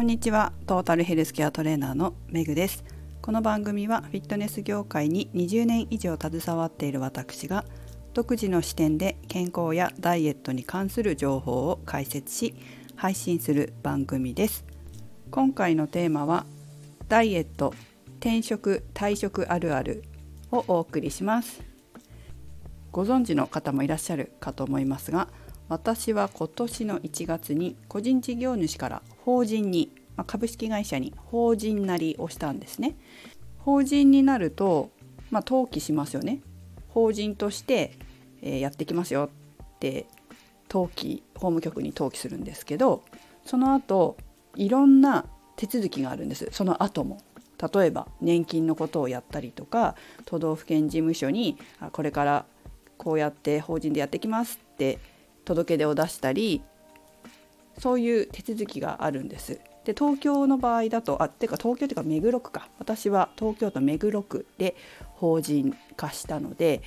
こんにちは。トータルヘルスケアトレーナーのメグです。この番組はフィットネス業界に20年以上携わっている私が独自の視点で健康やダイエットに関する情報を解説し配信する番組です。今回のテーマはダイエット転職退職あるあるをお送りします。ご存知の方もいらっしゃるかと思いますが私は今年の1月に個人事業主から法人に、まあ、株式会社に法人なりをしたんですね。法人になると、まあ、登記しますよね。法人として、えー、やってきますよって登記法務局に登記するんですけどその後いろんな手続きがあるんですその後も例えば年金のことをやったりとか都道府県事務所にこれからこうやって法人でやってきますって届け出を出したりそういう手続きがあるんです。で東京の場合だとあっていうか東京というか目黒区か私は東京都目黒区で法人化したので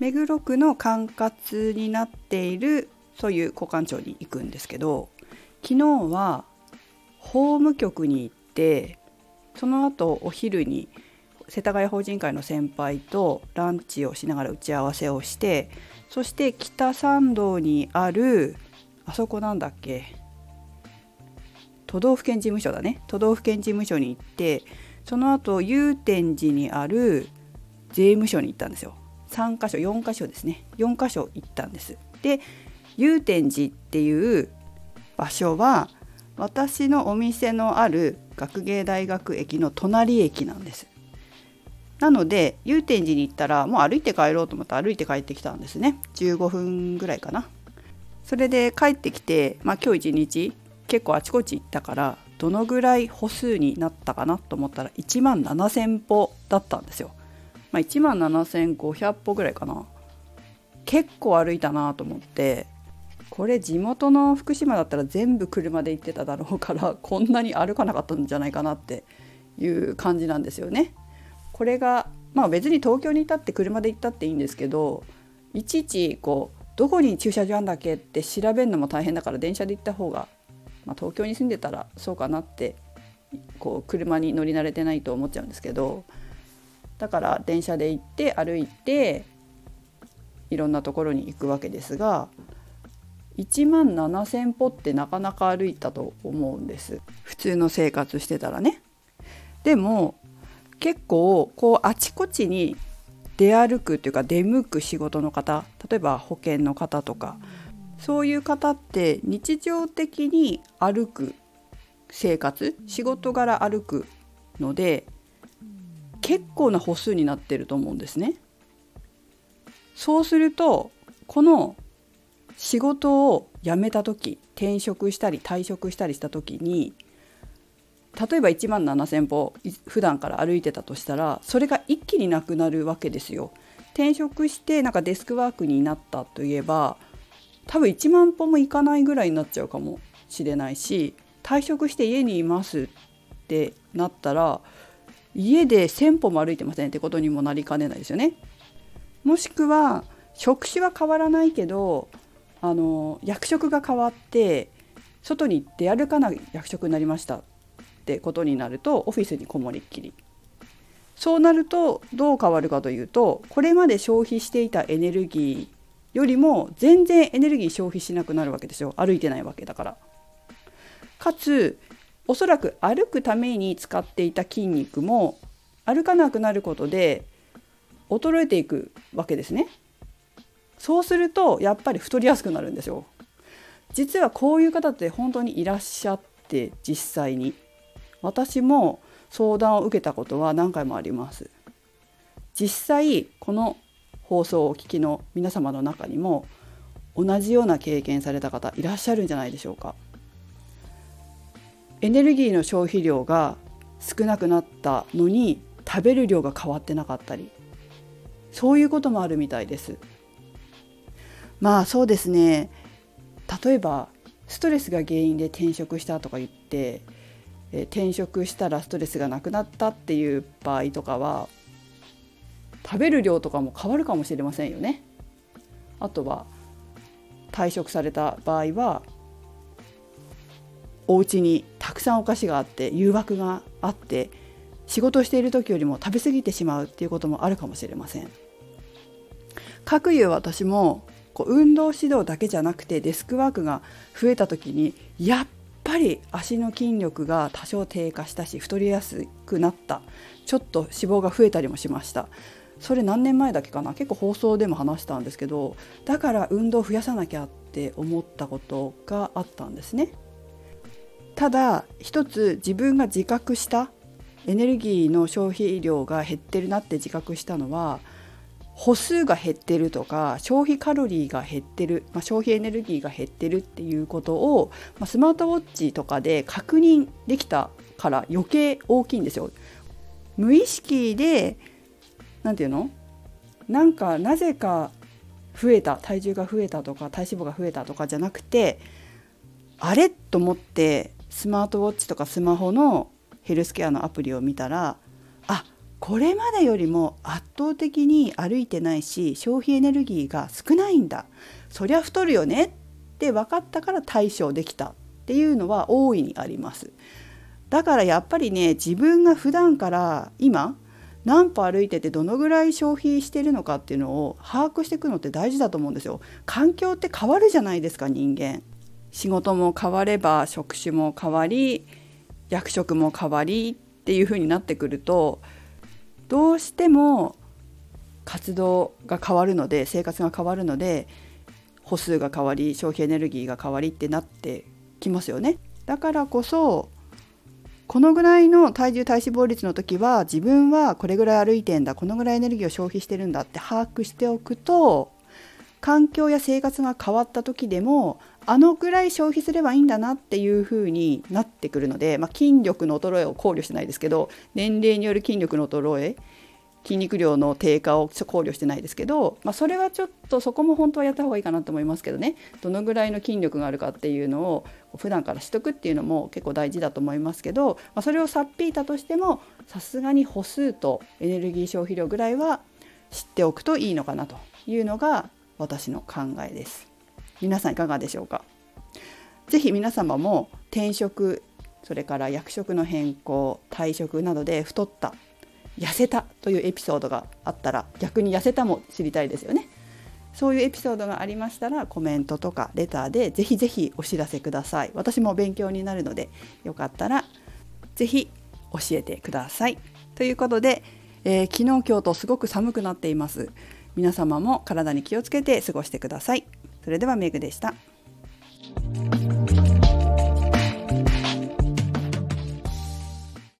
目黒区の管轄になっているそういう交換庁に行くんですけど昨日は法務局に行ってその後お昼に世田谷法人会の先輩とランチをしながら打ち合わせをしてそして北参道にあるあそこなんだっけ？都道府県事務所だね。都道府県事務所に行ってその後祐天寺にある税務署に行ったんですよ。3箇所4箇所ですね。4箇所行ったんです。で祐天寺っていう場所は私のお店のある学芸大学駅の隣駅なんです。なので祐天寺に行ったらもう歩いて帰ろうと思って歩いて帰ってきたんですね。15分ぐらいかな。それで帰ってきて、まあ、今日一日結構あちこち行ったからどのぐらい歩数になったかなと思ったら1万7,000歩だったんですよ、まあ、1万7,500歩ぐらいかな結構歩いたなと思ってこれ地元の福島だったら全部車で行ってただろうからこんなに歩かなかったんじゃないかなっていう感じなんですよね。これがまあ別に東京にいたって車で行ったっていいんですけどいちいちこうどこに駐車場あんだっけって調べるのも大変だから電車で行った方が、まあ、東京に住んでたらそうかなってこう車に乗り慣れてないと思っちゃうんですけどだから電車で行って歩いていろんなところに行くわけですが1万7,000歩ってなかなか歩いたと思うんです普通の生活してたらね。でも結構こうあちこちに出歩くっていうか出向く仕事の方例えば保険の方とかそういう方って日常的に歩く生活仕事柄歩くので結構な歩数になってると思うんですね。そうするとこの仕事を辞めた時転職したり退職したりした時に例えば1万7,000歩普段から歩いてたとしたらそれが一気になくなるわけですよ。転職してなんかデスクワークになったといえば多分1万歩もいかないぐらいになっちゃうかもしれないし退職して家にいますってなったら家で1,000歩も歩いてませんってことにもなりかねないですよね。もしくは職種は変わらないけどあの役職が変わって外に出歩かない役職になりましたってことになるとオフィスにこもりっきりそうなるとどう変わるかというとこれまで消費していたエネルギーよりも全然エネルギー消費しなくなるわけですよ歩いてないわけだから。かつおそらく歩くために使っていた筋肉も歩かなくなることで衰えていくわけですね。そうするとやっぱり太りやすくなるんですよ。実はこういう方って本当にいらっしゃって実際に私も相談を受けたことは何回もあります実際この放送をお聞きの皆様の中にも同じような経験された方いらっしゃるんじゃないでしょうか。エネルギーの消費量が少なくなったのに食べる量が変わってなかったりそういうこともあるみたいです。まあそうですね。例えばストレスが原因で転職したとか言ってえ転職したらストレスがなくなったっていう場合とかは食べる量とかも変わるかもしれませんよね。あとは退職された場合はお家にたくさんお菓子があって誘惑があって仕事している時よりも食べ過ぎてしまうっていうこともあるかもしれません。かくいう私もこう運動指導だけじゃなくてデスクワークが増えた時にやっぱり足の筋力が多少低下したし太りやすくなったちょっと脂肪が増えたりもしましたそれ何年前だけかな？結構放送でも話したんですけどだから運動を増やさなきゃって思ったことがあったんですねただ一つ自分が自覚したエネルギーの消費量が減ってるなって自覚したのは歩数が減ってるとか消費カロリーが減ってる、まあ、消費エネルギーが減ってるっていうことを、まあ、スマートウォッチとかで確認できたから余計大きいんですよ。無意識で何て言うの？なんかなぜか増えた体重が増えたとか体脂肪が増えたとかじゃなくてあれ？と思ってスマートウォッチとかスマホのヘルスケアのアプリを見たらあこれまでよりも圧倒的に歩いてないし消費エネルギーが少ないんだ。そりゃ太るよねって分かったから対処できたっていうのは大いにあります。だからやっぱりね自分が普段から今何歩歩いててどのぐらい消費してるのかっていうのを把握していくのって大事だと思うんですよ環境って変わるじゃないですか人間仕事も変われば職種も変わり役職も変わりっていう風になってくるとどうしても活動が変わるので生活が変わるので歩数が変わり消費エネルギーが変わりってなってきますよね。だからこそこのぐらいの体重体脂肪率の時は自分はこれぐらい歩いてんだこのぐらいエネルギーを消費してるんだって把握しておくと環境や生活が変わった時でもあのぐらい消費すればいいんだなっていう風になってくるので、まあ、筋力の衰えを考慮してないですけど年齢による筋力の衰え筋肉量の低下を考慮してないですけど、まあ、それはちょっとそこも本当はやった方がいいかなと思いますけどねどのぐらいの筋力があるかっていうのを普段からしとくっていうのも結構大事だと思いますけど、まあ、それをさっぴいたとしてもさすがに歩数とエネルギー消費量ぐらいは知っておくといいのかなというのが私の考えです。皆さんいかがでしょうか？ぜひ皆様も転職それから役職の変更退職などで太った痩せたというエピソードがあったら逆に痩せたも知りたいですよね。そういうエピソードがありましたらコメントとかレターでぜひぜひお知らせください。私も勉強になるのでよかったらぜひ教えてください。ということで、えー、昨日今日とすごく寒くなっています。皆様も体に気をつけて過ごしてください。それではメグでした。